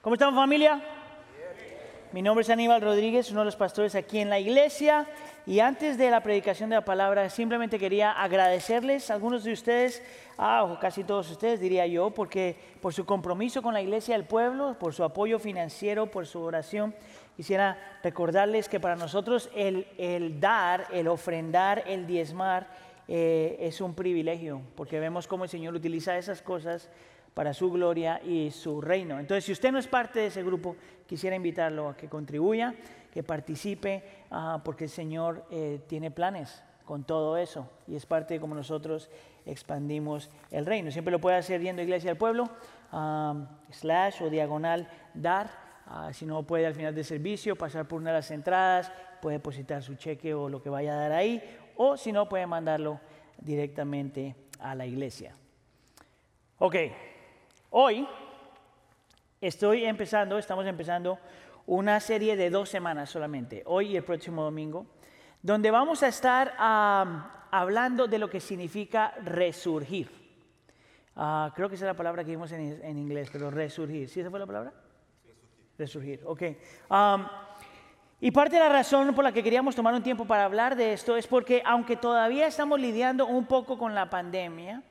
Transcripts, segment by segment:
¿Cómo estamos familia? Mi nombre es Aníbal Rodríguez, uno de los pastores aquí en la iglesia. Y antes de la predicación de la palabra, simplemente quería agradecerles a algunos de ustedes, ah, casi todos ustedes diría yo, porque por su compromiso con la iglesia del pueblo, por su apoyo financiero, por su oración. Quisiera recordarles que para nosotros el, el dar, el ofrendar, el diezmar eh, es un privilegio, porque vemos cómo el Señor utiliza esas cosas para su gloria y su reino. Entonces, si usted no es parte de ese grupo, quisiera invitarlo a que contribuya, que participe, ah, porque el Señor eh, tiene planes con todo eso y es parte de cómo nosotros expandimos el reino. Siempre lo puede hacer yendo a Iglesia del Pueblo, ah, slash o diagonal dar. Ah, si no puede al final del servicio pasar por una de las entradas, puede depositar su cheque o lo que vaya a dar ahí, o si no puede mandarlo directamente a la iglesia. Ok, Hoy estoy empezando, estamos empezando una serie de dos semanas solamente, hoy y el próximo domingo, donde vamos a estar hablando de lo que significa resurgir. Ah, creo que esa es la palabra que vimos en, inglés, pero resurgir. ¿Sí esa fue la palabra? Resurgir. Resurgir, ok. y parte de la razón por la que queríamos tomar un tiempo para hablar de esto es porque aunque todavía estamos lidiando un poco con la pandemia,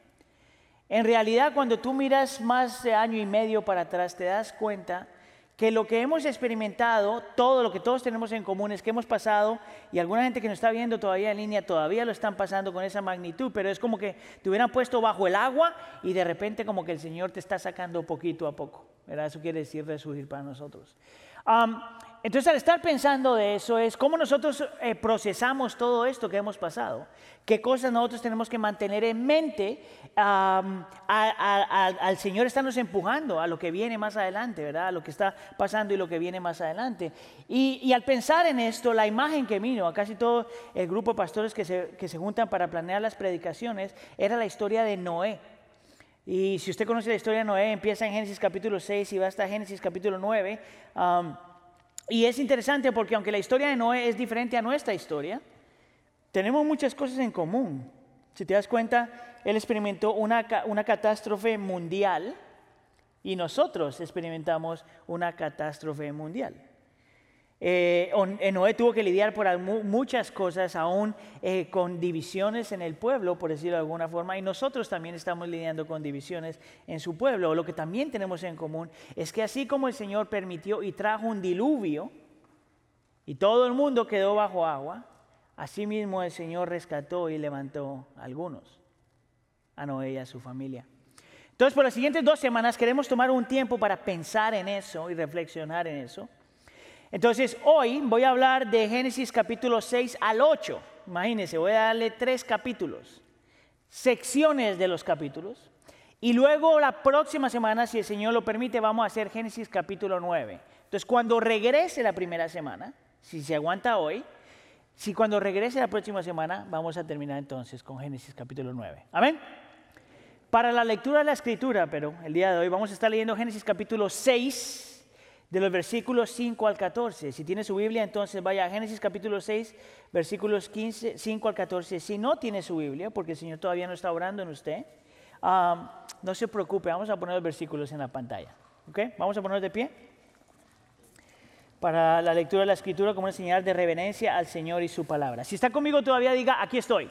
en realidad, cuando tú miras más de año y medio para atrás, te das cuenta que lo que hemos experimentado, todo lo que todos tenemos en común es que hemos pasado, y alguna gente que nos está viendo todavía en línea todavía lo están pasando con esa magnitud, pero es como que te hubieran puesto bajo el agua y de repente como que el Señor te está sacando poquito a poco. ¿verdad? Eso quiere decir resurgir para nosotros. Entonces, al estar pensando de eso, es cómo nosotros eh, procesamos todo esto que hemos pasado. ¿Qué cosas nosotros tenemos que mantener en mente? al Señor estarnos empujando a lo que viene más adelante, ¿verdad? A lo que está pasando y lo que viene más adelante. Y, al pensar en esto, la imagen que vino a casi todo el grupo de pastores que se, que se juntan para planear las predicaciones era la historia de Noé. Y si usted conoce la historia de Noé, empieza en Génesis capítulo 6 y va hasta Génesis capítulo 9. Y es interesante porque aunque la historia de Noé es diferente a nuestra historia, tenemos muchas cosas en común. Si te das cuenta, él experimentó una, una catástrofe mundial y nosotros experimentamos una catástrofe mundial. Eh, Noé tuvo que lidiar por muchas cosas, aún eh, con divisiones en el pueblo, por decirlo de alguna forma, y nosotros también estamos lidiando con divisiones en su pueblo. Lo que también tenemos en común es que así como el Señor permitió y trajo un diluvio, y todo el mundo quedó bajo agua, así mismo el Señor rescató y levantó a algunos, a Noé y a su familia. Entonces, por las siguientes dos semanas queremos tomar un tiempo para pensar en eso y reflexionar en eso. Entonces, hoy voy a hablar de Génesis capítulo 6 al 8. Imagínense, voy a darle tres capítulos, secciones de los capítulos. Y luego la próxima semana, si el Señor lo permite, vamos a hacer Génesis capítulo 9. Entonces, cuando regrese la primera semana, si se aguanta hoy, si cuando regrese la próxima semana, vamos a terminar entonces con Génesis capítulo 9. Amén. Para la lectura de la escritura, pero el día de hoy vamos a estar leyendo Génesis capítulo 6 de los versículos 5 al 14. Si tiene su Biblia, entonces vaya a Génesis capítulo 6, versículos 15, 5 al 14. Si no tiene su Biblia, porque el Señor todavía no está orando en usted, no se preocupe, vamos a poner los versículos en la pantalla. ¿Ok? Vamos a poner de pie para la lectura de la escritura como una señal de reverencia al Señor y su palabra. Si está conmigo todavía, diga, aquí estoy.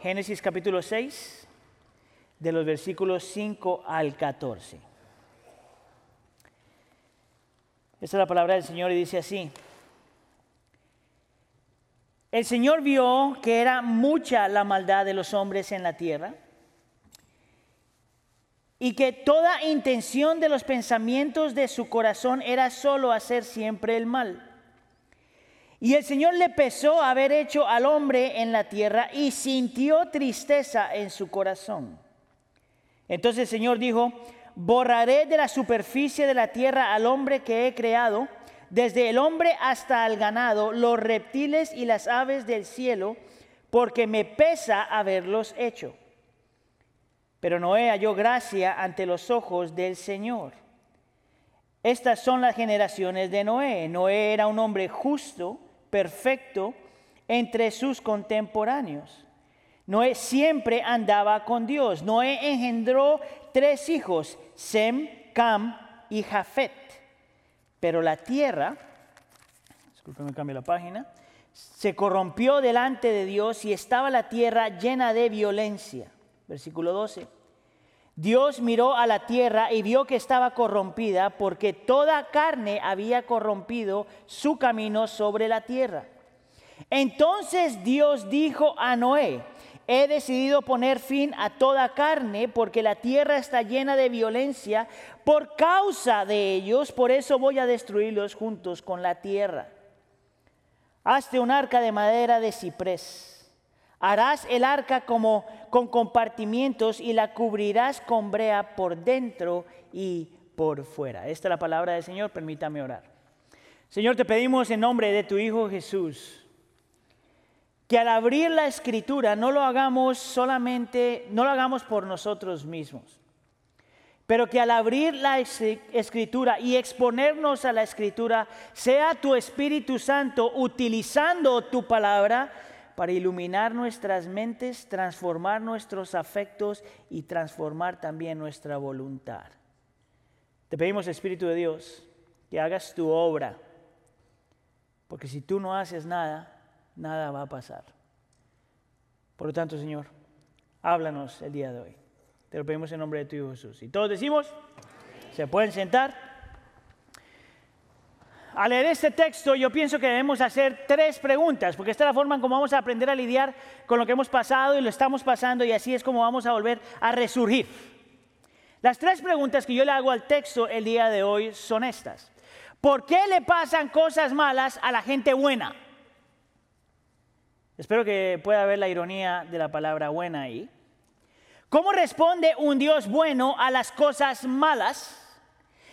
Génesis capítulo 6, de los versículos 5 al 14. Esta es la palabra del Señor y dice así. El Señor vio que era mucha la maldad de los hombres en la tierra y que toda intención de los pensamientos de su corazón era solo hacer siempre el mal. Y el Señor le pesó haber hecho al hombre en la tierra y sintió tristeza en su corazón. Entonces el Señor dijo, borraré de la superficie de la tierra al hombre que he creado, desde el hombre hasta el ganado, los reptiles y las aves del cielo, porque me pesa haberlos hecho. Pero Noé halló gracia ante los ojos del Señor. Estas son las generaciones de Noé. Noé era un hombre justo, perfecto, entre sus contemporáneos. Noé siempre andaba con Dios. Noé engendró tres hijos, Sem, Cam y Jafet. Pero la tierra, discúlpeme, cambio la página, se corrompió delante de Dios y estaba la tierra llena de violencia. Versículo 12. Dios miró a la tierra y vio que estaba corrompida porque toda carne había corrompido su camino sobre la tierra. Entonces Dios dijo a Noé, he decidido poner fin a toda carne porque la tierra está llena de violencia por causa de ellos, por eso voy a destruirlos juntos con la tierra. Hazte un arca de madera de ciprés. Harás el arca como con compartimientos y la cubrirás con brea por dentro y por fuera. Esta es la palabra del Señor, permítame orar. Señor, te pedimos en nombre de tu Hijo Jesús que al abrir la escritura no lo hagamos solamente, no lo hagamos por nosotros mismos, pero que al abrir la escritura y exponernos a la escritura, sea tu Espíritu Santo utilizando tu palabra para iluminar nuestras mentes, transformar nuestros afectos y transformar también nuestra voluntad. Te pedimos, Espíritu de Dios, que hagas tu obra, porque si tú no haces nada, nada va a pasar. Por lo tanto, Señor, háblanos el día de hoy. Te lo pedimos en nombre de tu Jesús. Y todos decimos, se pueden sentar. Al leer este texto yo pienso que debemos hacer tres preguntas, porque esta es la forma en cómo vamos a aprender a lidiar con lo que hemos pasado y lo estamos pasando y así es como vamos a volver a resurgir. Las tres preguntas que yo le hago al texto el día de hoy son estas. ¿Por qué le pasan cosas malas a la gente buena? Espero que pueda ver la ironía de la palabra buena ahí. ¿Cómo responde un Dios bueno a las cosas malas?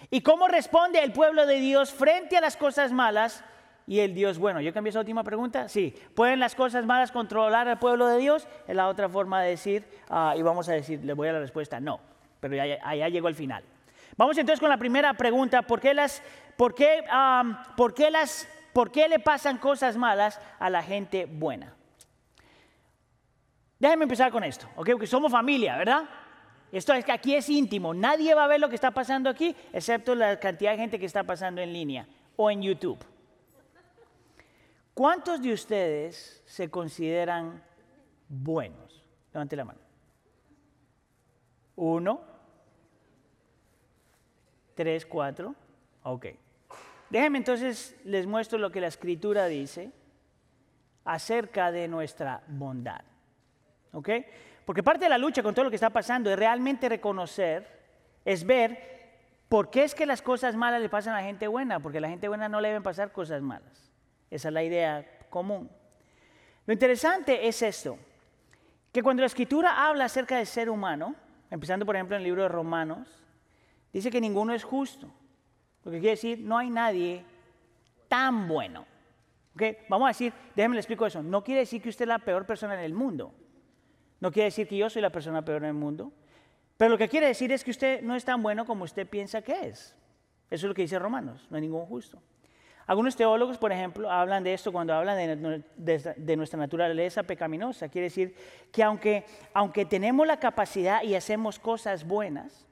¿Y cómo responde el pueblo de Dios frente a las cosas malas y el Dios bueno? ¿Yo cambié esa última pregunta? Sí. ¿Pueden las cosas malas controlar al pueblo de Dios? Es la otra forma de decir, ah, y vamos a decir, le voy a la respuesta, no. Pero ya, allá llegó el final. Vamos entonces con la primera pregunta. ¿Por qué, las, por, qué, por, qué las, ¿Por qué le pasan cosas malas a la gente buena? Déjenme empezar con esto, ¿ok? Porque somos familia, ¿verdad? Esto es que aquí es íntimo. Nadie va a ver lo que está pasando aquí, excepto la cantidad de gente que está pasando en línea o en YouTube. ¿Cuántos de ustedes se consideran buenos? Levante la mano. Uno, tres, cuatro. Ok. Déjenme entonces, les muestro lo que la escritura dice acerca de nuestra bondad. ¿Ok? Porque parte de la lucha con todo lo que está pasando es realmente reconocer, es ver por qué es que las cosas malas le pasan a la gente buena, porque a la gente buena no le deben pasar cosas malas. Esa es la idea común. Lo interesante es esto, que cuando la escritura habla acerca del ser humano, empezando por ejemplo en el libro de Romanos, dice que ninguno es justo. Lo que quiere decir, no hay nadie tan bueno. ¿Okay? Vamos a decir, déjenme le explico eso, no quiere decir que usted es la peor persona en el mundo. No quiere decir que yo soy la persona peor en el mundo, pero lo que quiere decir es que usted no es tan bueno como usted piensa que es. Eso es lo que dice Romanos, no hay ningún justo. Algunos teólogos, por ejemplo, hablan de esto cuando hablan de, nuestra naturaleza pecaminosa. Quiere decir que aunque, aunque tenemos la capacidad y hacemos cosas buenas,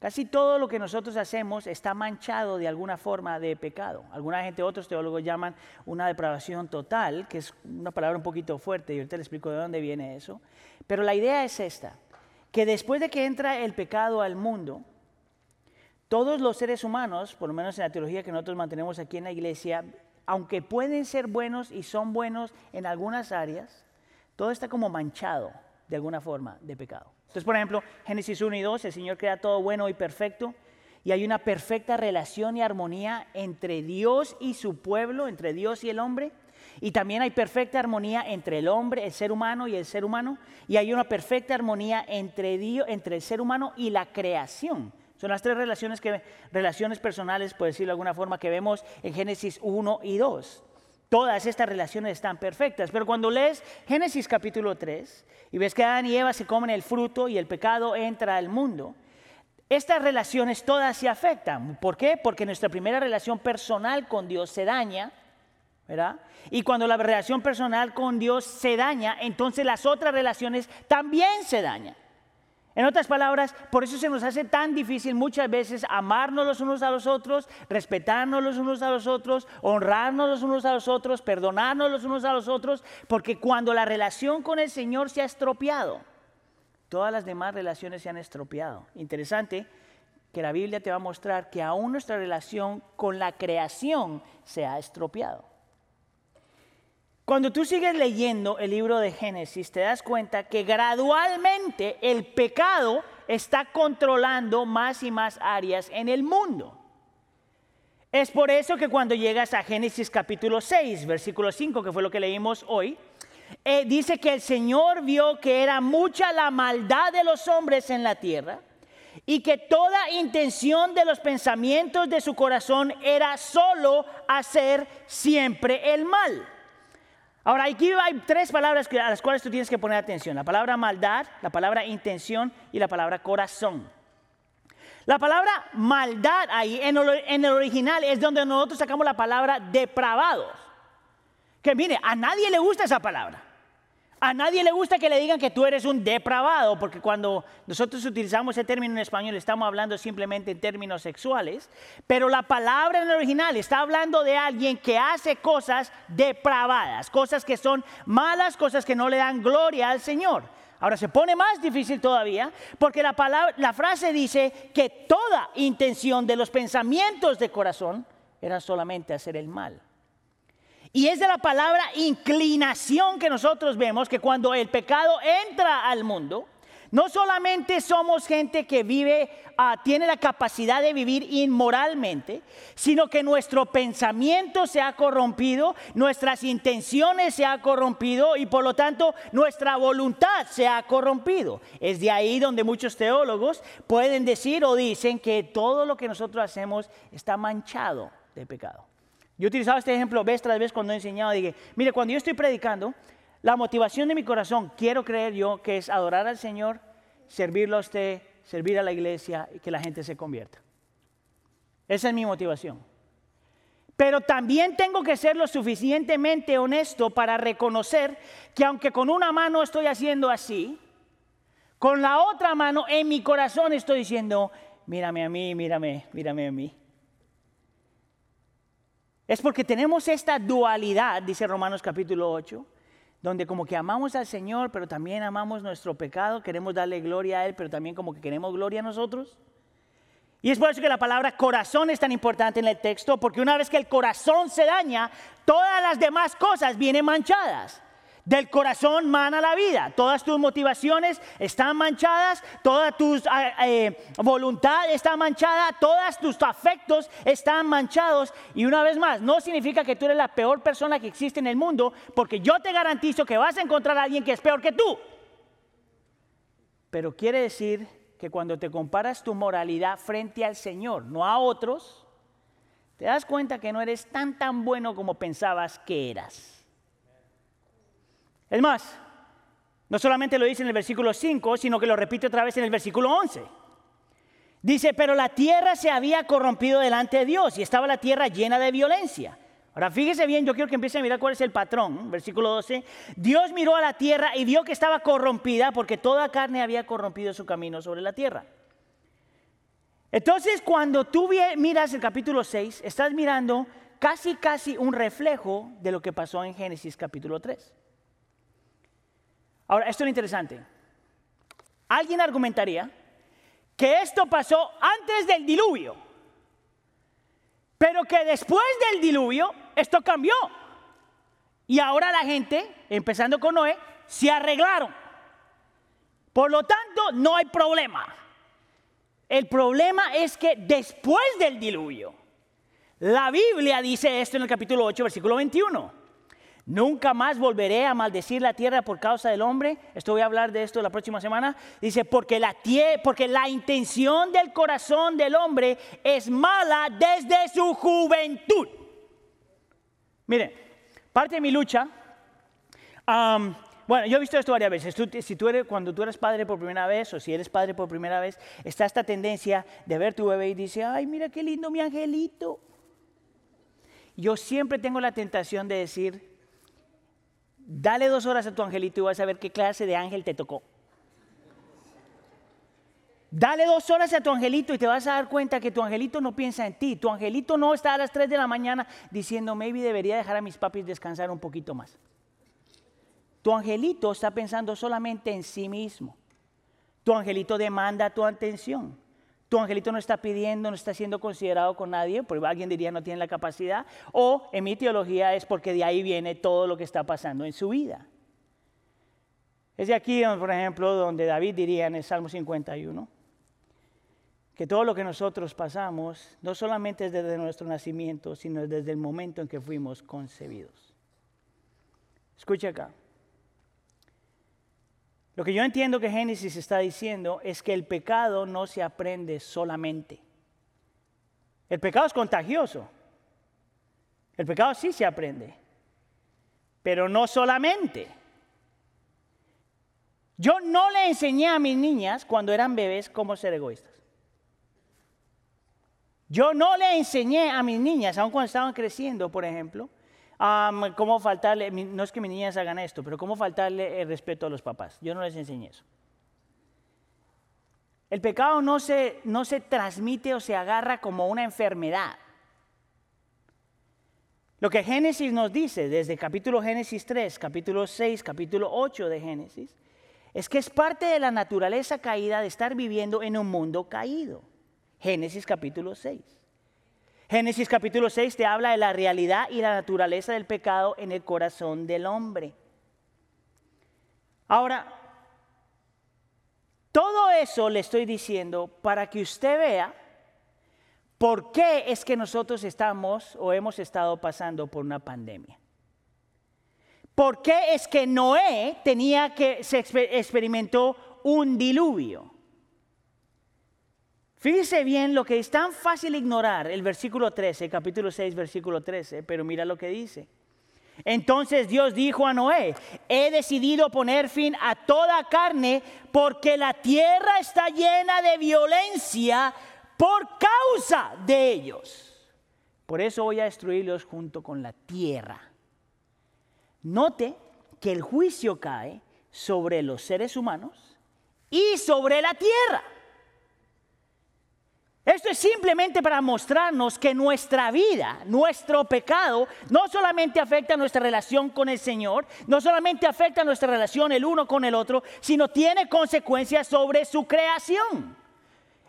casi todo lo que nosotros hacemos está manchado de alguna forma de pecado. Alguna gente, otros teólogos llaman una depravación total, que es una palabra un poquito fuerte, y ahorita les explico de dónde viene eso. Pero la idea es esta, que después de que entra el pecado al mundo, todos los seres humanos, por lo menos en la teología que nosotros mantenemos aquí en la iglesia, aunque pueden ser buenos y son buenos en algunas áreas, todo está como manchado de alguna forma de pecado. Entonces, por ejemplo, Génesis 1 y 2, el Señor crea todo bueno y perfecto, y hay una perfecta relación y armonía entre Dios y su pueblo, entre Dios y el hombre. Y también hay perfecta armonía entre el hombre, el ser humano y el ser humano. Y hay una perfecta armonía entre, Dios, entre el ser humano y la creación. Son las tres relaciones, que, relaciones personales, por decirlo de alguna forma, que vemos en Génesis 1 y 2. Todas estas relaciones están perfectas, pero cuando lees Génesis capítulo 3 y ves que Adán y Eva se comen el fruto y el pecado entra al mundo, estas relaciones todas se afectan. ¿Por qué? Porque nuestra primera relación personal con Dios se daña y cuando la relación personal con Dios se daña, entonces las otras relaciones también se dañan. En otras palabras, por eso se nos hace tan difícil muchas veces amarnos los unos a los otros, respetarnos los unos a los otros, honrarnos los unos a los otros, perdonarnos los unos a los otros, porque cuando la relación con el Señor se ha estropeado, todas las demás relaciones se han estropeado. Interesante que la Biblia te va a mostrar que aún nuestra relación con la creación se ha estropeado. Cuando tú sigues leyendo el libro de Génesis, te das cuenta que gradualmente el pecado está controlando más y más áreas en el mundo. Es por eso que cuando llegas a Génesis capítulo 6, versículo 5, que fue lo que leímos hoy, eh, dice que el Señor vio que era mucha la maldad de los hombres en la tierra y que toda intención de los pensamientos de su corazón era solo hacer siempre el mal. Ahora, aquí hay tres palabras a las cuales tú tienes que poner atención. La palabra maldad, la palabra intención y la palabra corazón. La palabra maldad ahí en el original es donde nosotros sacamos la palabra depravados. Que mire, a nadie le gusta esa palabra. A nadie le gusta que le digan que tú eres un depravado, porque cuando nosotros utilizamos ese término en español estamos hablando simplemente en términos sexuales, pero la palabra en el original está hablando de alguien que hace cosas depravadas, cosas que son malas, cosas que no le dan gloria al Señor. Ahora se pone más difícil todavía porque la, la frase dice que toda intención de los pensamientos de corazón era solamente hacer el mal. Y es de la palabra inclinación que nosotros vemos que cuando el pecado entra al mundo, no solamente somos gente que vive, ah, tiene la capacidad de vivir inmoralmente, sino que nuestro pensamiento se ha corrompido, nuestras intenciones se ha corrompido y por lo tanto nuestra voluntad se ha corrompido. Es de ahí donde muchos teólogos pueden decir o dicen que todo lo que nosotros hacemos está manchado de pecado. Yo he utilizado este ejemplo vez tras vez cuando he enseñado. Dije, mire, cuando yo estoy predicando, la motivación de mi corazón, quiero creer yo, que es adorar al Señor, servirlo a usted, servir a la iglesia y que la gente se convierta. Esa es mi motivación. Pero también tengo que ser lo suficientemente honesto para reconocer que aunque con una mano estoy haciendo así, con la otra mano en mi corazón estoy diciendo, mírame a mí, mírame, mírame a mí. Es porque tenemos esta dualidad, dice Romanos capítulo 8, donde como que amamos al Señor, pero también amamos nuestro pecado, queremos darle gloria a Él, pero también como que queremos gloria a nosotros. Y es por eso que la palabra corazón es tan importante en el texto, porque una vez que el corazón se daña, todas las demás cosas vienen manchadas. Del corazón mana la vida. Todas tus motivaciones están manchadas, toda tu ah, eh, voluntad está manchada, todos tus afectos están manchados. Y una vez más, no significa que tú eres la peor persona que existe en el mundo, porque yo te garantizo que vas a encontrar a alguien que es peor que tú. Pero quiere decir que cuando te comparas tu moralidad frente al Señor, no a otros, te das cuenta que no eres tan tan bueno como pensabas que eras. Es más, no solamente lo dice en el versículo 5, sino que lo repite otra vez en el versículo 11. Dice, pero la tierra se había corrompido delante de Dios y estaba la tierra llena de violencia. Ahora fíjese bien, yo quiero que empiece a mirar cuál es el patrón. Versículo 12. Dios miró a la tierra y vio que estaba corrompida porque toda carne había corrompido su camino sobre la tierra. Entonces, cuando tú miras el capítulo 6, estás mirando casi, casi un reflejo de lo que pasó en Génesis capítulo 3. Ahora, esto es interesante. Alguien argumentaría que esto pasó antes del diluvio, pero que después del diluvio esto cambió. Y ahora la gente, empezando con Noé, se arreglaron. Por lo tanto, no hay problema. El problema es que después del diluvio, la Biblia dice esto en el capítulo 8, versículo 21. Nunca más volveré a maldecir la tierra por causa del hombre. Esto voy a hablar de esto la próxima semana. Dice, porque la, porque la intención del corazón del hombre es mala desde su juventud. Mire, parte de mi lucha, bueno, yo he visto esto varias veces. si tú eres, cuando tú eres padre por primera vez o si eres padre por primera vez, está esta tendencia de ver tu bebé y dice, ay, mira qué lindo mi angelito. Yo siempre tengo la tentación de decir, Dale dos horas a tu angelito y vas a ver qué clase de ángel te tocó. Dale dos horas a tu angelito y te vas a dar cuenta que tu angelito no piensa en ti. Tu angelito no está a las 3 de la mañana diciendo, maybe debería dejar a mis papis descansar un poquito más. Tu angelito está pensando solamente en sí mismo. Tu angelito demanda tu atención. Tu angelito no está pidiendo, no está siendo considerado con nadie, porque alguien diría no tiene la capacidad. O en mi teología es porque de ahí viene todo lo que está pasando en su vida. Es de aquí, por ejemplo, donde David diría en el Salmo 51 que todo lo que nosotros pasamos no solamente es desde nuestro nacimiento, sino desde el momento en que fuimos concebidos. Escucha acá. Lo que yo entiendo que Génesis está diciendo es que el pecado no se aprende solamente. El pecado es contagioso. El pecado sí se aprende, pero no solamente. Yo no le enseñé a mis niñas cuando eran bebés cómo ser egoístas. Yo no le enseñé a mis niñas, aun cuando estaban creciendo, por ejemplo, cómo faltarle, no es que mis niñas hagan esto, pero cómo faltarle el respeto a los papás. Yo no les enseñé eso. El pecado no se, no se transmite o se agarra como una enfermedad. Lo que Génesis nos dice desde capítulo Génesis 3, capítulo 6, capítulo 8 de Génesis, es que es parte de la naturaleza caída de estar viviendo en un mundo caído. Génesis capítulo 6. Génesis capítulo 6 te habla de la realidad y la naturaleza del pecado en el corazón del hombre. Ahora, todo eso le estoy diciendo para que usted vea por qué es que nosotros estamos o hemos estado pasando por una pandemia. ¿Por qué es que Noé tenía que se experimentó un diluvio? Fíjese bien lo que es tan fácil ignorar, el versículo 13, capítulo 6, versículo 13, pero mira lo que dice. Entonces Dios dijo a Noé, he decidido poner fin a toda carne porque la tierra está llena de violencia por causa de ellos. Por eso voy a destruirlos junto con la tierra. Note que el juicio cae sobre los seres humanos y sobre la tierra. Esto es simplemente para mostrarnos que nuestra vida, nuestro pecado, no solamente afecta nuestra relación con el Señor, no solamente afecta nuestra relación el uno con el otro, sino tiene consecuencias sobre su creación.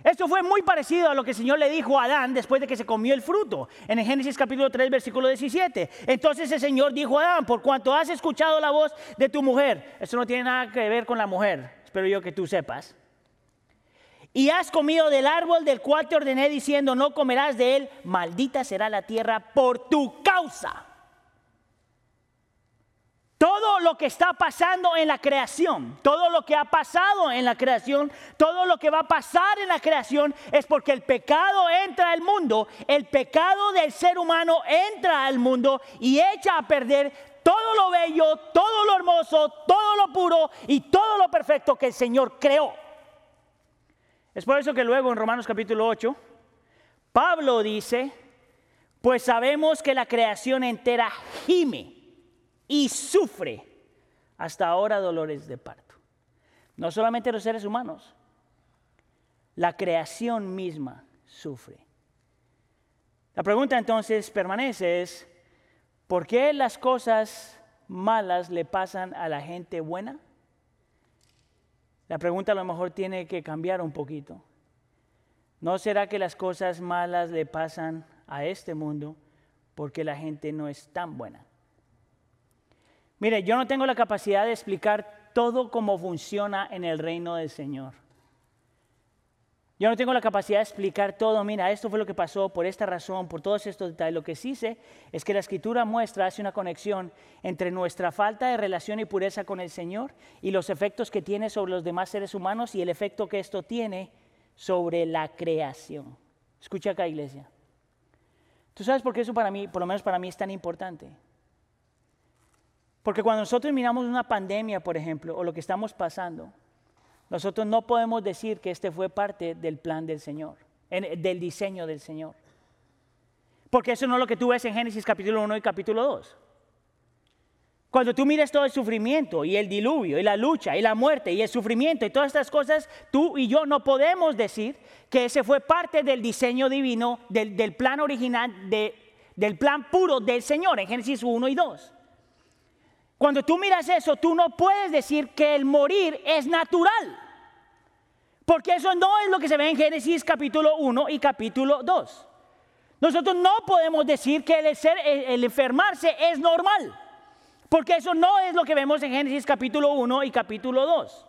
Esto fue muy parecido a lo que el Señor le dijo a Adán después de que se comió el fruto, en el Génesis capítulo 3, versículo 17. Entonces el Señor dijo a Adán, por cuanto has escuchado la voz de tu mujer, esto no tiene nada que ver con la mujer, espero yo que tú sepas y has comido del árbol del cual te ordené diciendo, no comerás de él, maldita será la tierra por tu causa. Todo lo que está pasando en la creación, todo lo que ha pasado en la creación, todo lo que va a pasar en la creación es porque el pecado entra al mundo, el pecado del ser humano entra al mundo y echa a perder todo lo bello, todo lo hermoso, todo lo puro y todo lo perfecto que el Señor creó. Es por eso que luego en Romanos capítulo 8, Pablo dice, pues sabemos que la creación entera gime y sufre hasta ahora dolores de parto. No solamente los seres humanos, la creación misma sufre. La pregunta entonces permanece es, ¿por qué las cosas malas le pasan a la gente buena? La pregunta a lo mejor tiene que cambiar un poquito. ¿No será que las cosas malas le pasan a este mundo porque la gente no es tan buena? Mire, yo no tengo la capacidad de explicar todo cómo funciona en el reino del Señor. Yo no tengo la capacidad de explicar todo, mira, esto fue lo que pasó por esta razón, por todos estos detalles. Lo que sí sé es que la escritura muestra, hace una conexión entre nuestra falta de relación y pureza con el Señor y los efectos que tiene sobre los demás seres humanos y el efecto que esto tiene sobre la creación. Escucha acá, iglesia. ¿Tú sabes por qué eso para mí, por lo menos para mí, es tan importante? Porque cuando nosotros miramos una pandemia, por ejemplo, o lo que estamos pasando, nosotros no podemos decir que este fue parte del plan del Señor, del diseño del Señor. Porque eso no es lo que tú ves en Génesis capítulo 1 y capítulo 2. Cuando tú miras todo el sufrimiento y el diluvio y la lucha y la muerte y el sufrimiento y todas estas cosas, tú y yo no podemos decir que ese fue parte del diseño divino, del, plan original, del plan puro del Señor en Génesis 1 y 2. Cuando tú miras eso, tú no puedes decir que el morir es natural. Porque eso no es lo que se ve en Génesis capítulo 1 y capítulo 2. Nosotros no podemos decir que el, ser, el enfermarse es normal. Porque eso no es lo que vemos en Génesis capítulo 1 y capítulo 2.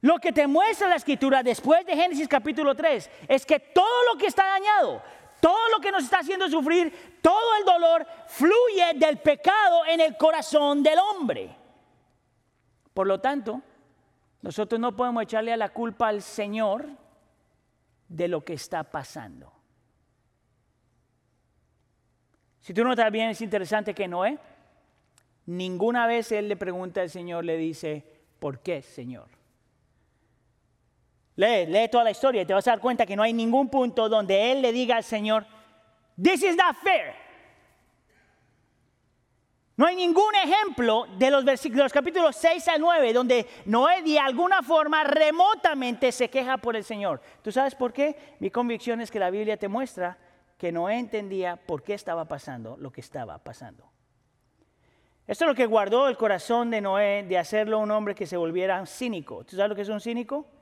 Lo que te muestra la escritura después de Génesis capítulo 3 es que todo lo que está dañado, todo lo que nos está haciendo sufrir, todo el dolor fluye del pecado en el corazón del hombre. Por lo tanto, nosotros no podemos echarle la culpa al Señor de lo que está pasando. Si tú notas bien, es interesante que Noé Ninguna vez él le pregunta al Señor, le dice, ¿por qué, Señor? Lee, toda la historia y te vas a dar cuenta que no hay ningún punto donde él le diga al Señor, this is not fair. No hay ningún ejemplo de los, versículos, los capítulos 6 a 9 donde Noé de alguna forma remotamente se queja por el Señor. ¿Tú sabes por qué? Mi convicción es que la Biblia te muestra que Noé entendía por qué estaba pasando lo que estaba pasando. Esto es lo que guardó el corazón de Noé de hacerlo un hombre que se volviera cínico. ¿Tú sabes lo que es un cínico?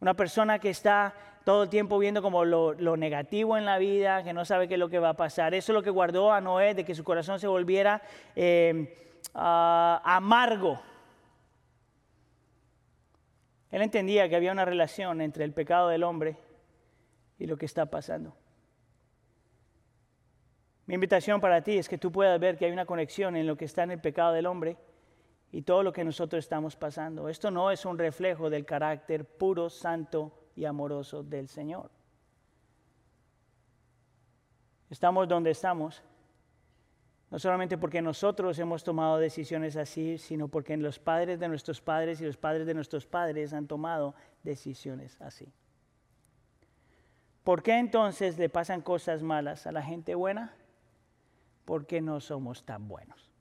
Una persona que está todo el tiempo viendo como lo, negativo en la vida, que no sabe qué es lo que va a pasar. Eso es lo que guardó a Noé de que su corazón se volviera eh, amargo. Él entendía que había una relación entre el pecado del hombre y lo que está pasando. Mi invitación para ti es que tú puedas ver que hay una conexión en lo que está en el pecado del hombre y todo lo que nosotros estamos pasando. Esto no es un reflejo del carácter puro, santo y amoroso del Señor. Estamos donde estamos, no solamente porque nosotros hemos tomado decisiones así, sino porque los padres de nuestros padres y los padres de nuestros padres han tomado decisiones así. ¿Por qué entonces le pasan cosas malas a la gente buena? porque no somos tan buenos.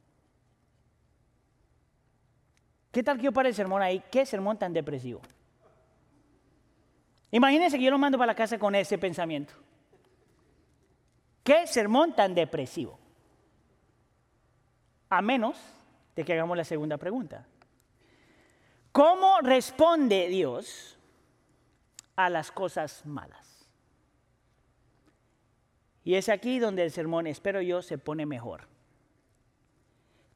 ¿Qué tal que yo pare el sermón ahí? ¿Qué sermón tan depresivo? Imagínense que yo lo mando para la casa con ese pensamiento. ¿Qué sermón tan depresivo? A menos de que hagamos la segunda pregunta. ¿Cómo responde Dios a las cosas malas? Y es aquí donde el sermón, espero yo, se pone mejor.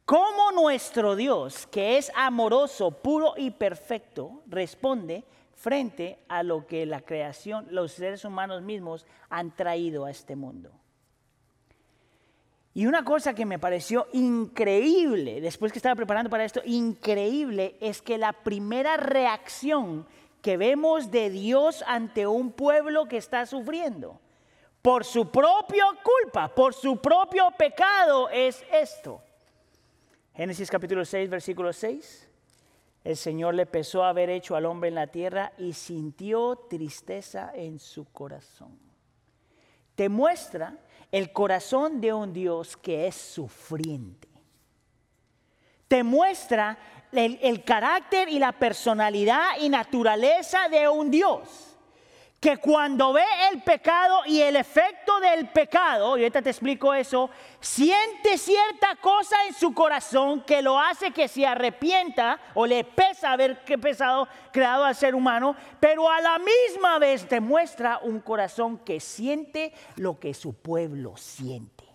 ¿Cómo nuestro Dios, que es amoroso, puro y perfecto, responde frente a lo que la creación, los seres humanos mismos han traído a este mundo? Y una cosa que me pareció increíble, después que estaba preparando para esto, increíble, es que la primera reacción que vemos de Dios ante un pueblo que está sufriendo, por su propia culpa, por su propio pecado es esto. Génesis capítulo 6, versículo 6. El Señor le pesó haber hecho al hombre en la tierra y sintió tristeza en su corazón. Te muestra el corazón de un Dios que es sufriente. Te muestra el, el carácter y la personalidad y naturaleza de un Dios que cuando ve el pecado y el efecto del pecado, y ahorita te explico eso, siente cierta cosa en su corazón que lo hace que se arrepienta o le pesa haber pesado creado al ser humano, pero a la misma vez demuestra un corazón que siente lo que su pueblo siente.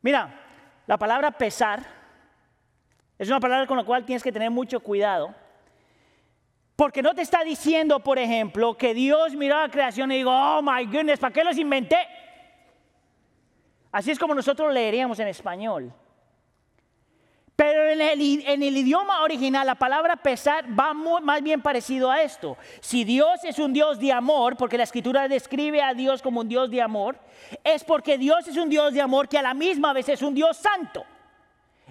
Mira, la palabra pesar es una palabra con la cual tienes que tener mucho cuidado porque no te está diciendo, por ejemplo, que Dios miró a la creación y dijo, oh my goodness, ¿para qué los inventé? Así es como nosotros leeríamos en español. Pero en el, en el, idioma original la palabra pesar va más bien parecido a esto. Si Dios es un Dios de amor, porque la escritura describe a Dios como un Dios de amor, es porque Dios es un Dios de amor que a la misma vez es un Dios santo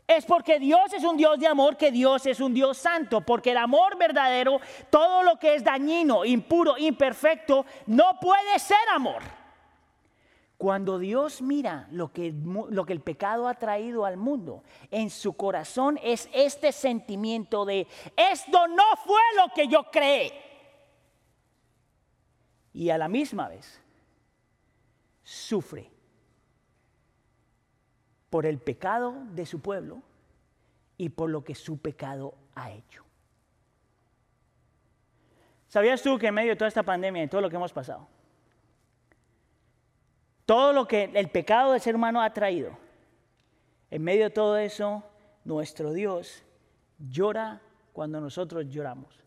es porque Dios es un Dios de amor que Dios es un Dios santo, porque el amor verdadero, todo lo que es dañino, impuro, imperfecto, no puede ser amor. Cuando Dios mira lo que, lo que, el pecado ha traído al mundo, en su corazón es este sentimiento de, esto no fue lo que yo creé. Y a la misma vez, sufre por el pecado de su pueblo y por lo que su pecado ha hecho. ¿Sabías tú que en medio de toda esta pandemia y todo lo que hemos pasado, todo lo que el pecado del ser humano ha traído, en medio de todo eso, nuestro Dios llora cuando nosotros lloramos.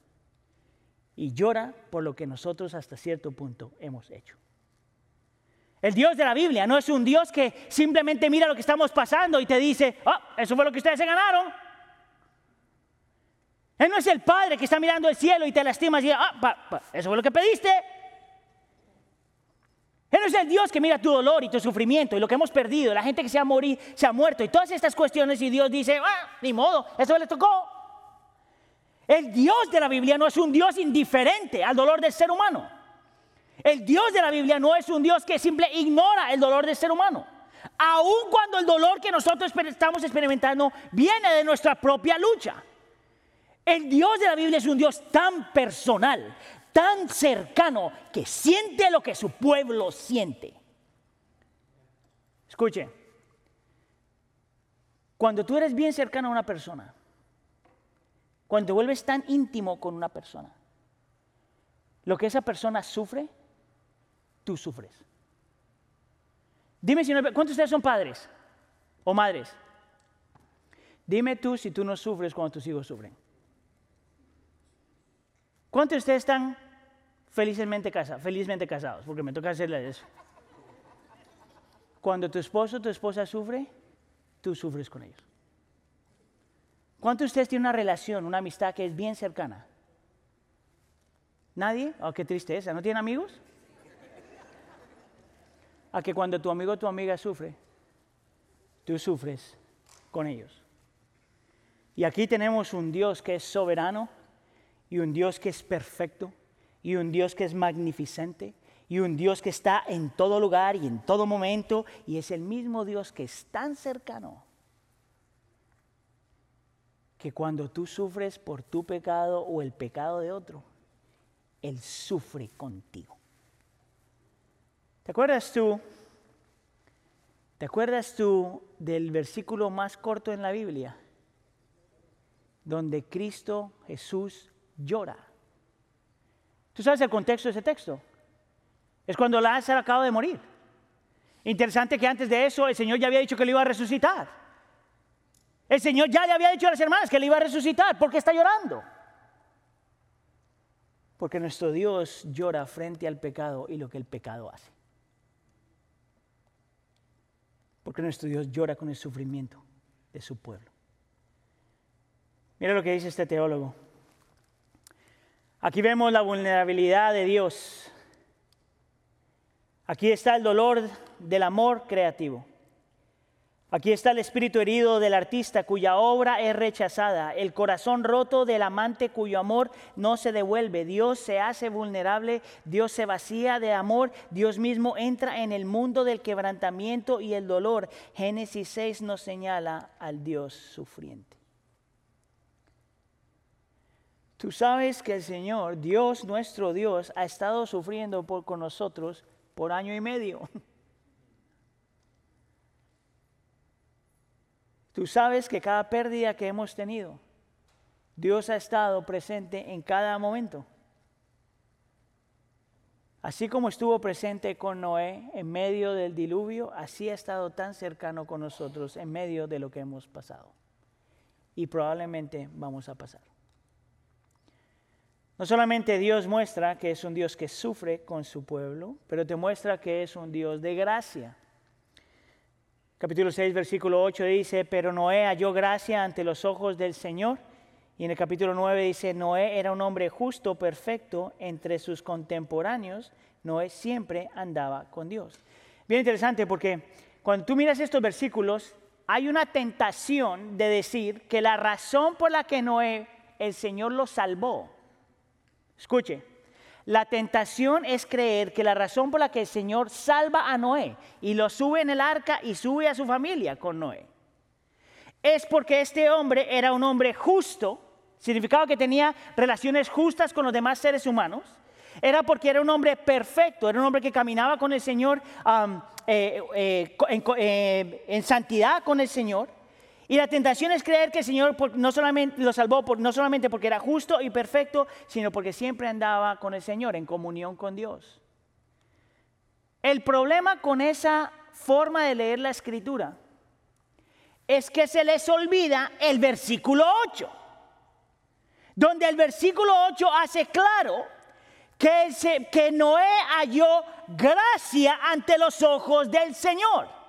Y llora por lo que nosotros hasta cierto punto hemos hecho. El Dios de la Biblia no es un Dios que simplemente mira lo que estamos pasando y te dice, oh, eso fue lo que ustedes se ganaron. Él no es el Padre que está mirando el cielo y te lastima y dice, ah, eso fue lo que pediste. Él no es el Dios que mira tu dolor y tu sufrimiento y lo que hemos perdido, la gente que se ha, morido, se ha muerto y todas estas cuestiones y Dios dice, ah, ni modo, eso le tocó. El Dios de la Biblia no es un Dios indiferente al dolor del ser humano. El Dios de la Biblia no es un Dios que simple ignora el dolor del ser humano. Aun cuando el dolor que nosotros estamos experimentando viene de nuestra propia lucha. El Dios de la Biblia es un Dios tan personal, tan cercano que siente lo que su pueblo siente. Escuche, cuando tú eres bien cercano a una persona, cuando vuelves tan íntimo con una persona, lo que esa persona sufre, tú sufres. Dime si no, ¿cuántos de ustedes son padres o madres? Dime tú si tú no sufres cuando tus hijos sufren. ¿Cuántos de ustedes están felizmente, casados, felizmente casados? Porque me toca hacerle eso. Cuando tu esposo o tu esposa sufre, tú sufres con ellos. ¿Cuántos de ustedes tienen una relación, una amistad que es bien cercana? ¿Nadie? Oh, qué tristeza. ¿No tienen amigos? A que cuando tu amigo o tu amiga sufre, tú sufres con ellos. Y aquí tenemos un Dios que es soberano, y un Dios que es perfecto y un Dios que es magnificente y un Dios que está en todo lugar y en todo momento y es el mismo Dios que es tan cercano que cuando tú sufres por tu pecado o el pecado de otro, Él sufre contigo. ¿Te acuerdas tú? ¿Te acuerdas tú del versículo más corto en la Biblia? Donde Cristo Jesús llora. ¿Tú sabes el contexto de ese texto? Es cuando Lázaro acaba de morir. Interesante que antes de eso el Señor ya había dicho que le iba a resucitar. El Señor ya le había dicho a las hermanas que le iba a resucitar. ¿Por qué está llorando? Porque nuestro Dios llora frente al pecado y lo que el pecado hace. Porque nuestro Dios llora con el sufrimiento de su pueblo. Mira lo que dice este teólogo. Aquí vemos la vulnerabilidad de Dios. Aquí está el dolor del amor creativo. Aquí está el espíritu herido del artista cuya obra es rechazada, el corazón roto del amante cuyo amor no se devuelve. Dios se hace vulnerable, Dios se vacía de amor, Dios mismo entra en el mundo del quebrantamiento y el dolor. Génesis 6 nos señala al Dios sufriente. Tú sabes que el Señor, Dios nuestro Dios, ha estado sufriendo por, con nosotros por año y medio. Tú sabes que cada pérdida que hemos tenido, Dios ha estado presente en cada momento. Así como estuvo presente con Noé en medio del diluvio, así ha estado tan cercano con nosotros en medio de lo que hemos pasado. Y probablemente vamos a pasar. No solamente Dios muestra que es un Dios que sufre con su pueblo, pero te muestra que es un Dios de gracia. Capítulo 6, versículo 8 dice, pero Noé halló gracia ante los ojos del Señor. Y en el capítulo 9 dice, Noé era un hombre justo, perfecto, entre sus contemporáneos. Noé siempre andaba con Dios. Bien interesante porque cuando tú miras estos versículos, hay una tentación de decir que la razón por la que Noé, el Señor lo salvó, Escuche, La tentación es creer que la razón por la que el Señor salva a Noé y lo sube en el arca y sube a su familia con Noé es porque este hombre era un hombre justo, significaba que tenía relaciones justas con los demás seres humanos, era porque era un hombre perfecto, era un hombre que caminaba con el Señor eh, eh, eh, en, santidad con el Señor. Y la tentación es creer que el Señor no solamente lo salvó no solamente porque era justo y perfecto, sino porque siempre andaba con el Señor en comunión con Dios. El problema con esa forma de leer la escritura es que se les olvida el versículo 8, donde el versículo 8 hace claro que, que Noé halló gracia ante los ojos del Señor.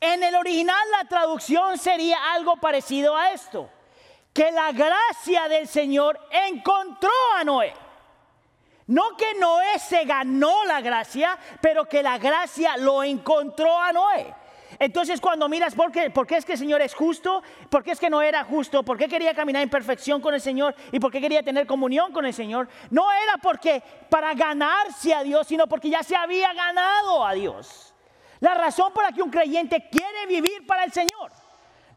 En el original la traducción sería algo parecido a esto, que la gracia del Señor encontró a Noé. No que Noé se ganó la gracia, pero que la gracia lo encontró a Noé. Entonces cuando miras por qué, por qué es que el Señor es justo, por qué es que no era justo, por qué quería caminar en perfección con el Señor y por qué quería tener comunión con el Señor, no era porque para ganarse a Dios, sino porque ya se había ganado a Dios. La razón por la que un creyente quiere vivir para el Señor,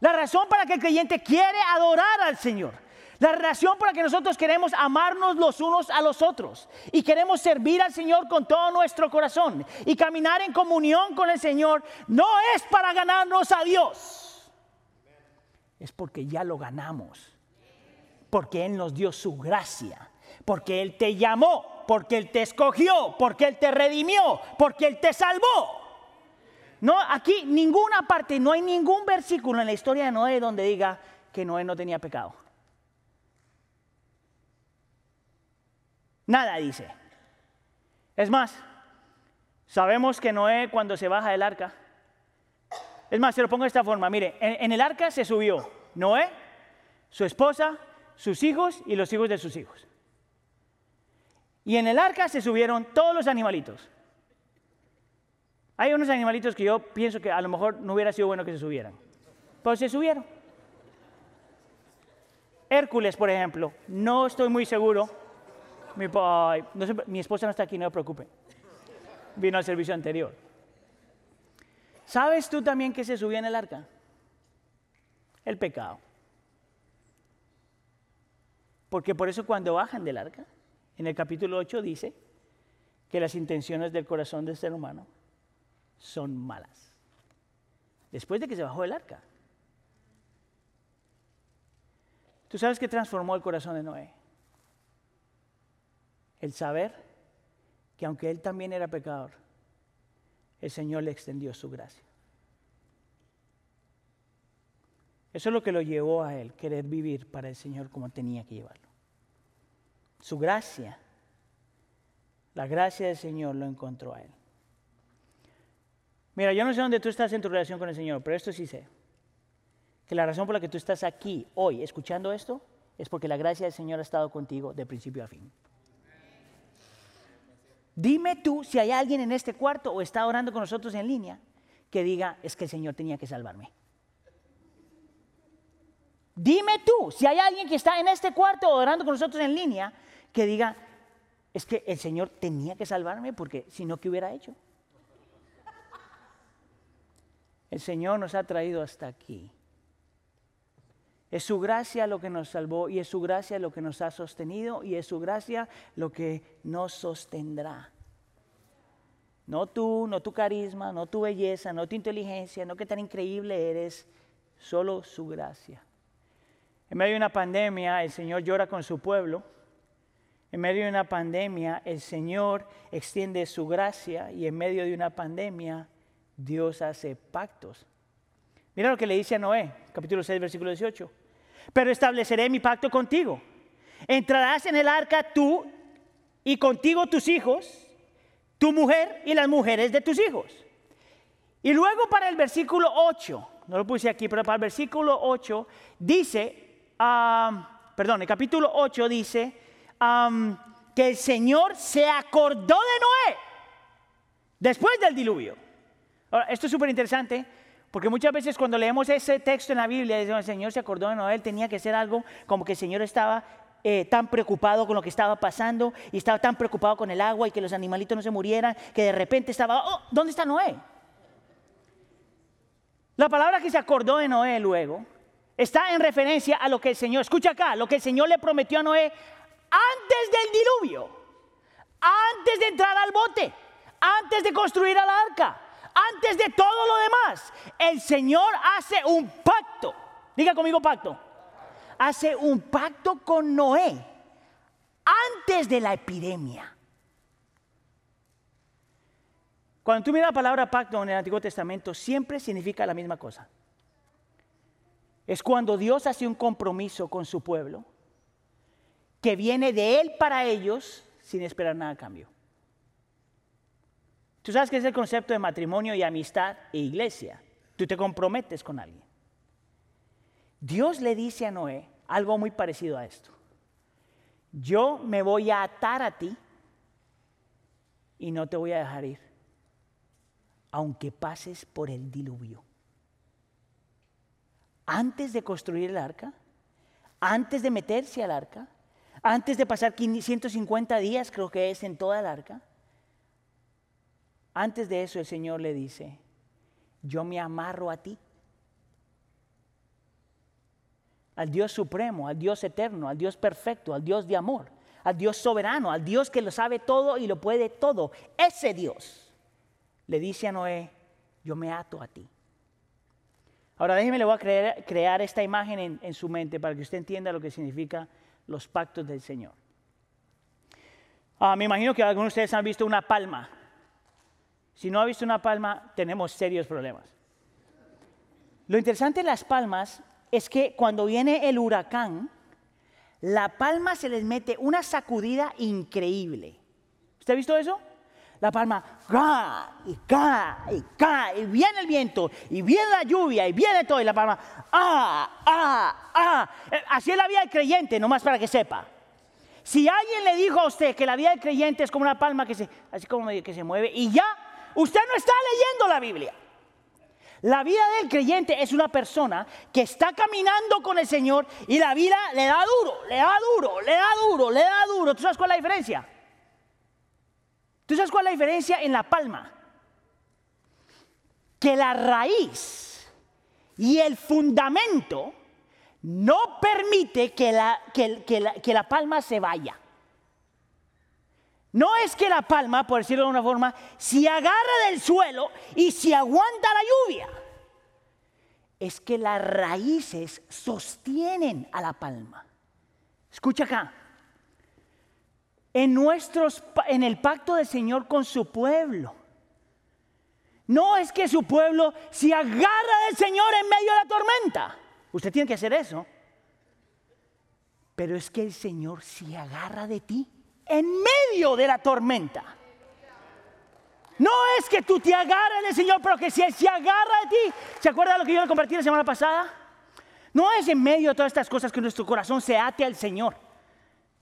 la razón para que el creyente quiere adorar al Señor, la relación por la que nosotros queremos amarnos los unos a los otros y queremos servir al Señor con todo nuestro corazón y caminar en comunión con el Señor no es para ganarnos a Dios. Es porque ya lo ganamos. Porque Él nos dio su gracia. Porque Él te llamó. Porque Él te escogió. Porque Él te redimió. Porque Él te salvó. No, aquí ninguna parte, no hay ningún versículo en la historia de Noé donde diga que Noé no tenía pecado. Nada dice. Es más, sabemos que Noé cuando se baja del arca, es más, se lo pongo de esta forma, mire, en, el arca se subió Noé, su esposa, sus hijos y los hijos de sus hijos. Y en el arca se subieron todos los animalitos. Hay unos animalitos que yo pienso que a lo mejor no hubiera sido bueno que se subieran. Pero se subieron. Hércules, por ejemplo, no estoy muy seguro mi, mi esposa no está aquí, no se preocupe. Vino al servicio anterior. ¿Sabes tú también que se subía en el arca? El pecado. Porque por eso cuando bajan del arca, en el capítulo 8 dice que las intenciones del corazón del ser humano son malas. Después de que se bajó del arca. ¿Tú sabes qué transformó el corazón de Noé? el saber que aunque él también era pecador, el Señor le extendió su gracia. Eso es lo que lo llevó a él, querer vivir para el Señor como tenía que llevarlo. Su gracia, la gracia del Señor lo encontró a él. Mira, yo no sé dónde tú estás en tu relación con el Señor, pero esto sí sé. Que la razón por la que tú estás aquí hoy escuchando esto es porque la gracia del Señor ha estado contigo de principio a fin. Dime tú si hay alguien en este cuarto o está orando con nosotros en línea que diga, es que el Señor tenía que salvarme. Dime tú si hay alguien que está en este cuarto orando con nosotros en línea que diga, es que el Señor tenía que salvarme porque si no, ¿qué hubiera hecho? El Señor nos ha traído hasta aquí. Es su gracia lo que nos salvó y es su gracia lo que nos ha sostenido y es su gracia lo que nos sostendrá. No tú, no tu carisma, no tu belleza, no tu inteligencia, no que tan increíble eres, solo su gracia. En medio de una pandemia, el Señor llora con su pueblo. En medio de una pandemia, el Señor extiende su gracia y en medio de una pandemia, Dios hace pactos. Mira lo que le dice a Noé, capítulo 6, versículo 18 pero estableceré mi pacto contigo. Entrarás en el arca tú y contigo tus hijos, tu mujer y las mujeres de tus hijos. Y luego para el versículo 8, no lo puse aquí, pero para el versículo 8 dice, perdón, el capítulo 8 dice que el Señor se acordó de Noé después del diluvio. Ahora, esto es súper interesante porque muchas veces cuando leemos ese texto en la Biblia, el Señor se acordó de Noé, tenía que ser algo como que el Señor estaba eh, tan preocupado con lo que estaba pasando y estaba tan preocupado con el agua y que los animalitos no se murieran, que de repente estaba, oh, ¿dónde está Noé? La palabra que se acordó de Noé luego está en referencia a lo que el Señor, escucha acá, lo que el Señor le prometió a Noé antes del diluvio, antes de entrar al bote, antes de construir el arca, antes de todo lo demás. El Señor hace un pacto. Diga conmigo pacto hace un pacto con Noé antes de la epidemia. Cuando tú miras la palabra pacto en el Antiguo Testamento, siempre significa la misma cosa. Es cuando Dios hace un compromiso con su pueblo que viene de Él para ellos sin esperar nada a cambio. Tú sabes que es el concepto de matrimonio y amistad e iglesia. Tú te comprometes con alguien. Dios le dice a Noé algo muy parecido a esto. Yo me voy a atar a ti y no te voy a dejar ir, aunque pases por el diluvio. Antes de construir el arca, antes de meterse al arca, antes de pasar 150 días, creo que es en toda el arca, antes de eso el Señor le dice, yo me amarro a ti al Dios supremo, al Dios eterno, al Dios perfecto, al Dios de amor, al Dios soberano, al Dios que lo sabe todo y lo puede todo. Ese Dios le dice a Noé, yo me ato a ti. Ahora déjeme, le voy a crear, crear esta imagen en, su mente para que usted entienda lo que significa los pactos del Señor. Ah, me imagino que algunos de ustedes han visto una palma. Si no ha visto una palma, tenemos serios problemas. Lo interesante de las palmas es que cuando viene el huracán, la palma se les mete una sacudida increíble. ¿Usted ha visto eso? La palma, ¡ca! y ca, y y viene el viento, y viene la lluvia, y viene todo, y la palma, ¡ah, ah, ah! Eh, así es la vida del creyente, nomás para que sepa. Si alguien le dijo a usted que la vida del creyente es como una palma que se, así como que se mueve, y ya, usted no está leyendo la Biblia. La vida del creyente es una persona que está caminando con el Señor y la vida le da duro, le da duro, le da duro, le da duro. ¿Tú sabes cuál es la diferencia? ¿Tú sabes cuál es la diferencia en la palma? Que la raíz y el fundamento no permite que la, que la palma se vaya. No es que la palma, por decirlo de una forma, se agarra del suelo y se aguanta la lluvia. Es que las raíces sostienen a la palma. Escucha acá. En, nuestros, en el pacto del Señor con su pueblo. No es que su pueblo se agarra del Señor en medio de la tormenta. Usted tiene que hacer eso. Pero es que el Señor se agarra de ti en medio de la tormenta. No es que tú te agarres del Señor, pero que si Él se agarra de ti. ¿Se acuerda de lo que yo le compartí la semana pasada? No es en medio de todas estas cosas que nuestro corazón se ate al Señor.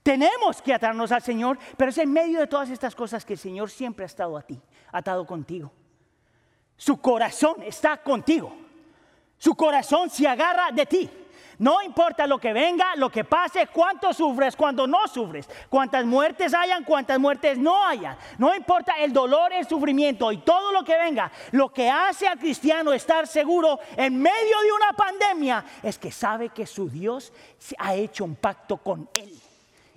Tenemos que atarnos al Señor, pero es en medio de todas estas cosas que el Señor siempre ha estado a ti, atado contigo. Su corazón está contigo. Su corazón se agarra de ti. No importa lo que venga, lo que pase, cuánto sufres, cuando no sufres, cuántas muertes hayan, cuántas muertes no hayan. No importa el dolor, el sufrimiento y todo lo que venga. Lo que hace al cristiano estar seguro en medio de una pandemia es que sabe que su Dios ha hecho un pacto con él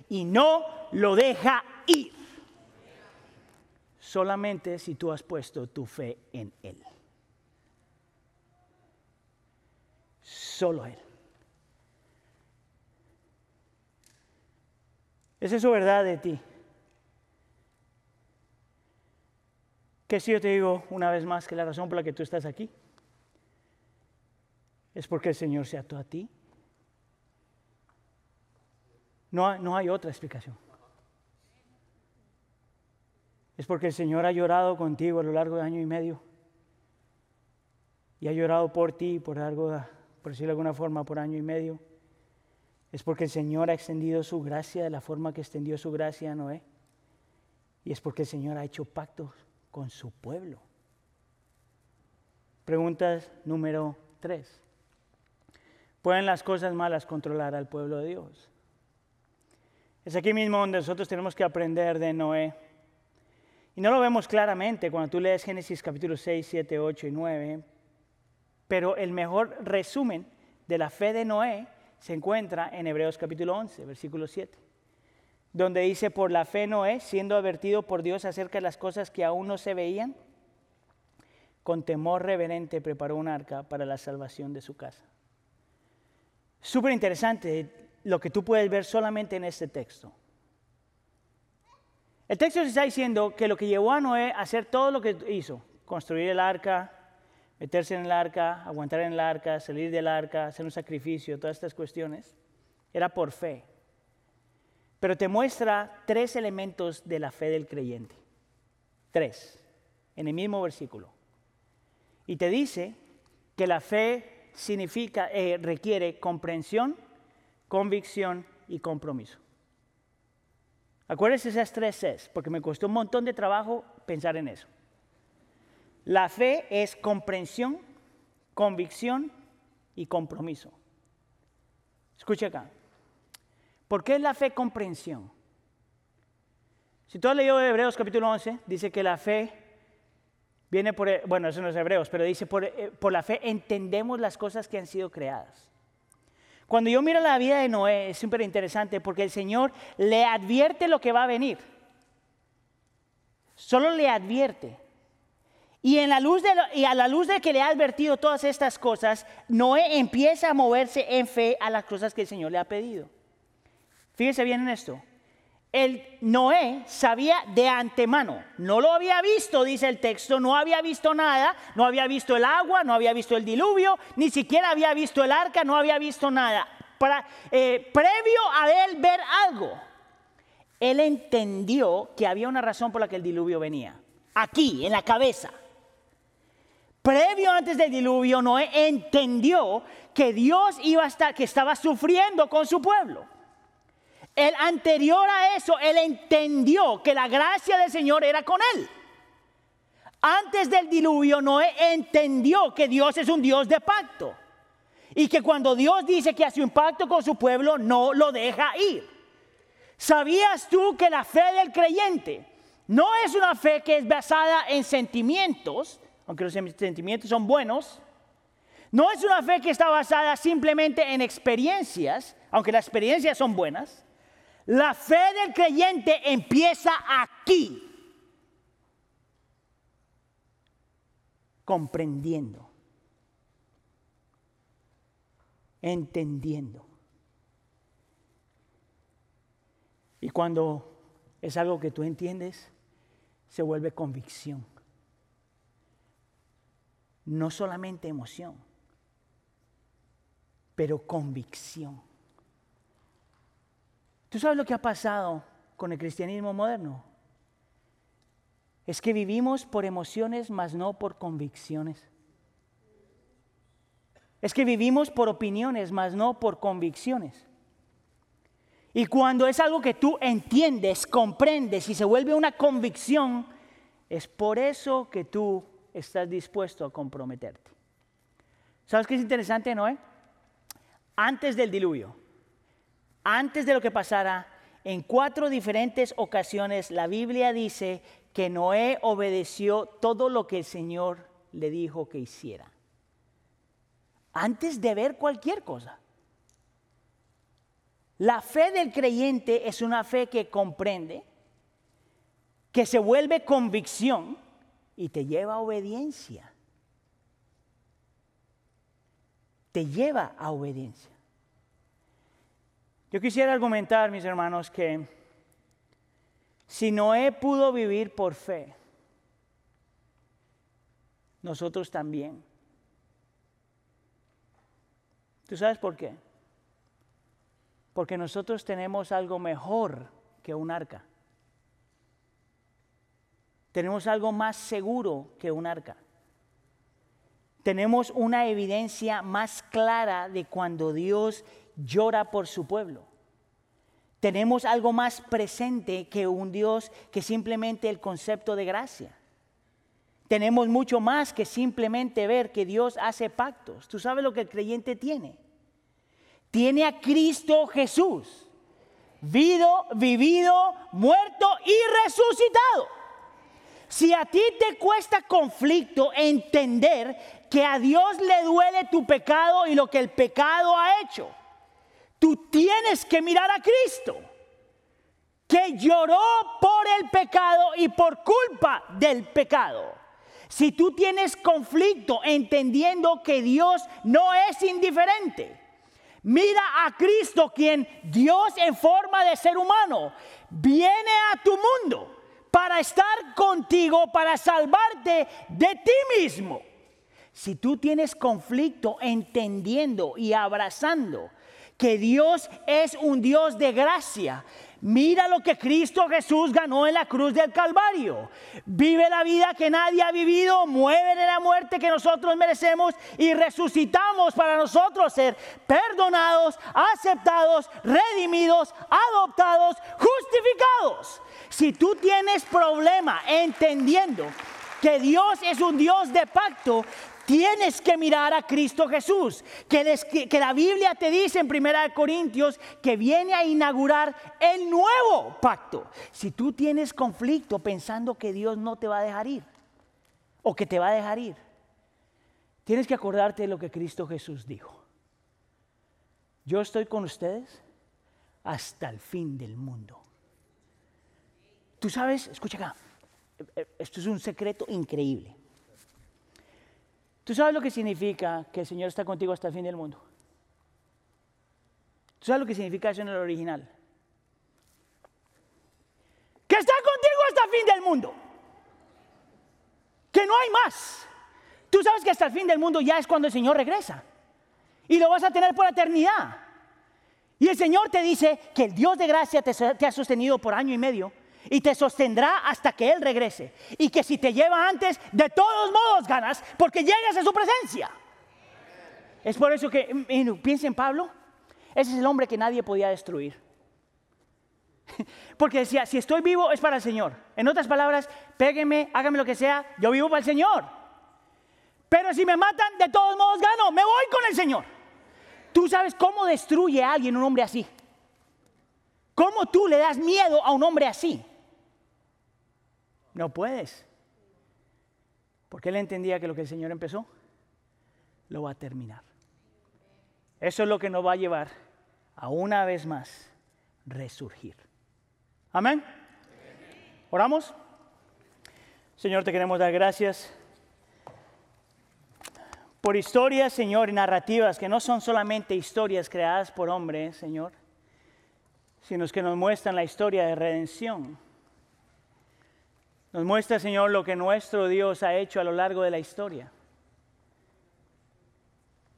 y no lo deja ir. Solamente si tú has puesto tu fe en él. Solo él. ¿Es eso verdad de ti? Que si yo te digo una vez más que la razón por la que tú estás aquí es porque el Señor se ató a ti. No, no hay otra explicación. Es porque el Señor ha llorado contigo a lo largo de año y medio. Y ha llorado por ti, por algo, por decirlo de alguna forma, por año y medio es porque el Señor ha extendido su gracia de la forma que extendió su gracia a Noé. Y es porque el Señor ha hecho pactos con su pueblo. Pregunta número tres. ¿Pueden las cosas malas controlar al pueblo de Dios? Es aquí mismo donde nosotros tenemos que aprender de Noé. Y no lo vemos claramente cuando tú lees Génesis capítulo 6, 7, 8 y 9, pero el mejor resumen de la fe de Noé se encuentra en Hebreos capítulo 11, versículo 7, donde dice, por la fe Noé, siendo advertido por Dios acerca de las cosas que aún no se veían, con temor reverente preparó un arca para la salvación de su casa. Súper interesante lo que tú puedes ver solamente en este texto. El texto está diciendo que lo que llevó a Noé a hacer todo lo que hizo, construir el arca, meterse en el arca, aguantar en el arca, salir del arca, hacer un sacrificio, todas estas cuestiones, era por fe. Pero te muestra tres elementos de la fe del creyente. Tres, en el mismo versículo. Y te dice que la fe significa, eh, requiere comprensión, convicción y compromiso. Acuérdense esas tres Cs, porque me costó un montón de trabajo pensar en eso. La fe es comprensión, convicción y compromiso. Escucha acá. ¿Por qué es la fe comprensión? Si tú has leído Hebreos capítulo 11, dice que la fe viene por, bueno, eso no es Hebreos, pero dice, por, eh, por la fe entendemos las cosas que han sido creadas. Cuando yo miro la vida de Noé es súper interesante porque el Señor le advierte lo que va a venir. Solo le advierte. Y, a la luz de que le ha advertido todas estas cosas, Noé empieza a moverse en fe a las cosas que el Señor le ha pedido. Fíjese bien en esto. El Noé sabía de antemano, no lo había visto, dice el texto, no había visto nada, no había visto el agua, no había visto el diluvio, ni siquiera había visto el arca, no había visto nada. Para, eh, previo a él ver algo, él entendió que había una razón por la que el diluvio venía, aquí, en la cabeza. Previo antes del diluvio, Noé entendió que Dios iba a estar, que estaba sufriendo con su pueblo. El anterior a eso, él entendió que la gracia del Señor era con él. Antes del diluvio, Noé entendió que Dios es un Dios de pacto. Y que cuando Dios dice que hace un pacto con su pueblo, no lo deja ir. ¿Sabías tú que la fe del creyente no es una fe que es basada en sentimientos, aunque los sentimientos son buenos? No es una fe que está basada simplemente en experiencias, aunque las experiencias son buenas. La fe del creyente empieza aquí, comprendiendo, entendiendo. Y cuando es algo que tú entiendes, se vuelve convicción. No solamente emoción, pero convicción. ¿Tú sabes lo que ha pasado con el cristianismo moderno? Es que vivimos por emociones, mas no por convicciones. Es que vivimos por opiniones, mas no por convicciones. Y cuando es algo que tú entiendes, comprendes y se vuelve una convicción, es por eso que tú estás dispuesto a comprometerte. ¿Sabes qué es interesante, Noé? Antes del diluvio, antes de lo que pasara, en cuatro diferentes ocasiones la Biblia dice que Noé obedeció todo lo que el Señor le dijo que hiciera. Antes de ver cualquier cosa. La fe del creyente es una fe que comprende, que se vuelve convicción y te lleva a obediencia. Te lleva a obediencia. Yo quisiera argumentar, mis hermanos, que si Noé pudo vivir por fe, nosotros también. ¿Tú sabes por qué? Porque nosotros tenemos algo mejor que un arca. Tenemos algo más seguro que un arca. Tenemos una evidencia más clara de cuando Dios llora por su pueblo. Tenemos algo más presente que un Dios que simplemente el concepto de gracia. Tenemos mucho más que simplemente ver que Dios hace pactos. ¿Tú sabes lo que el creyente tiene? Tiene a Cristo Jesús. vivido, vivido, muerto y resucitado. Si a ti te cuesta conflicto entender que a Dios le duele tu pecado y lo que el pecado ha hecho, tú tienes que mirar a Cristo, que lloró por el pecado y por culpa del pecado. Si tú tienes conflicto entendiendo que Dios no es indiferente, mira a Cristo quien Dios en forma de ser humano viene a tu mundo para estar contigo, para salvarte de ti mismo. Si tú tienes conflicto entendiendo y abrazando que Dios es un Dios de gracia, Mira lo que Cristo Jesús ganó en la cruz del Calvario. Vive la vida que nadie ha vivido, mueve en la muerte que nosotros merecemos y resucitamos para nosotros ser perdonados, aceptados, redimidos, adoptados, justificados. Si tú tienes problema entendiendo que Dios es un Dios de pacto, tienes que mirar a Cristo Jesús, que, la Biblia te dice en 1 Corintios que viene a inaugurar el nuevo pacto. Si tú tienes conflicto pensando que Dios no te va a dejar ir o que te va a dejar ir, tienes que acordarte de lo que Cristo Jesús dijo. Yo estoy con ustedes hasta el fin del mundo. Tú sabes, escucha acá, esto es un secreto increíble. ¿Tú sabes lo que significa que el Señor está contigo hasta el fin del mundo? ¿Tú sabes lo que significa eso en el original? Que está contigo hasta el fin del mundo. Que no hay más. Tú sabes que hasta el fin del mundo ya es cuando el Señor regresa. Y lo vas a tener por la eternidad. Y el Señor te dice que el Dios de gracia te ha sostenido por año y medio y te sostendrá hasta que Él regrese. Y que si te lleva antes, de todos modos ganas, porque llegas a su presencia. Es por eso que, piensa en Pablo, ese es el hombre que nadie podía destruir. Porque decía, si estoy vivo es para el Señor. En otras palabras, pégueme, hágame lo que sea, yo vivo para el Señor. Pero si me matan, de todos modos gano, me voy con el Señor. Tú sabes cómo destruye a alguien un hombre así. ¿Cómo tú le das miedo a un hombre así? No puedes. Porque él entendía que lo que el Señor empezó, lo va a terminar. Eso es lo que nos va a llevar a una vez más resurgir. Amén. ¿Oramos? Señor, te queremos dar gracias por historias, Señor, y narrativas que no son solamente historias creadas por hombres, Señor, sino que nos muestran la historia de redención nos muestra, Señor, lo que nuestro Dios ha hecho a lo largo de la historia.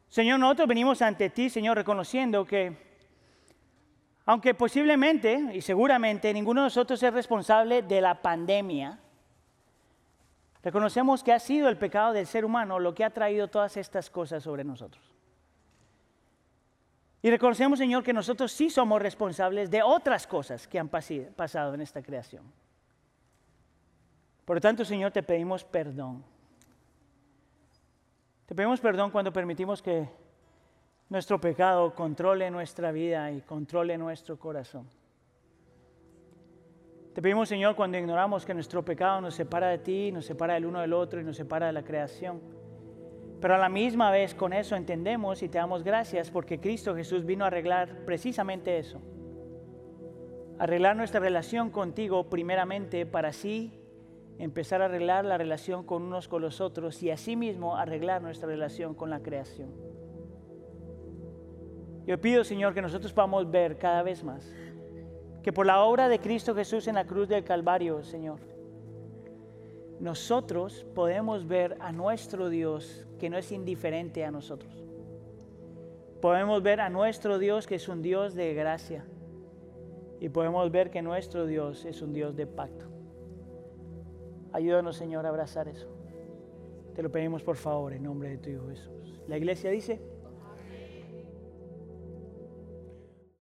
Señor, nosotros venimos ante ti, Señor, reconociendo que, aunque posiblemente y seguramente ninguno de nosotros es responsable de la pandemia, reconocemos que ha sido el pecado del ser humano lo que ha traído todas estas cosas sobre nosotros. Y reconocemos, Señor, que nosotros sí somos responsables de otras cosas que han pasado en esta creación. Por lo tanto, Señor, te pedimos perdón. Te pedimos perdón cuando permitimos que nuestro pecado controle nuestra vida y controle nuestro corazón. Te pedimos, Señor, cuando ignoramos que nuestro pecado nos separa de ti, nos separa del uno del otro y nos separa de la creación. Pero a la misma vez con eso entendemos y te damos gracias porque Cristo Jesús vino a arreglar precisamente eso. Arreglar nuestra relación contigo primeramente para sí empezar a arreglar la relación con unos con los otros y asimismo arreglar nuestra relación con la creación. Yo pido, Señor, que nosotros podamos ver cada vez más que por la obra de Cristo Jesús en la cruz del Calvario, Señor, nosotros podemos ver a nuestro Dios que no es indiferente a nosotros. Podemos ver a nuestro Dios que es un Dios de gracia. Y podemos ver que nuestro Dios es un Dios de pacto. Ayúdanos, Señor, a abrazar eso. Te lo pedimos por favor en nombre de tu Hijo Jesús. La iglesia dice...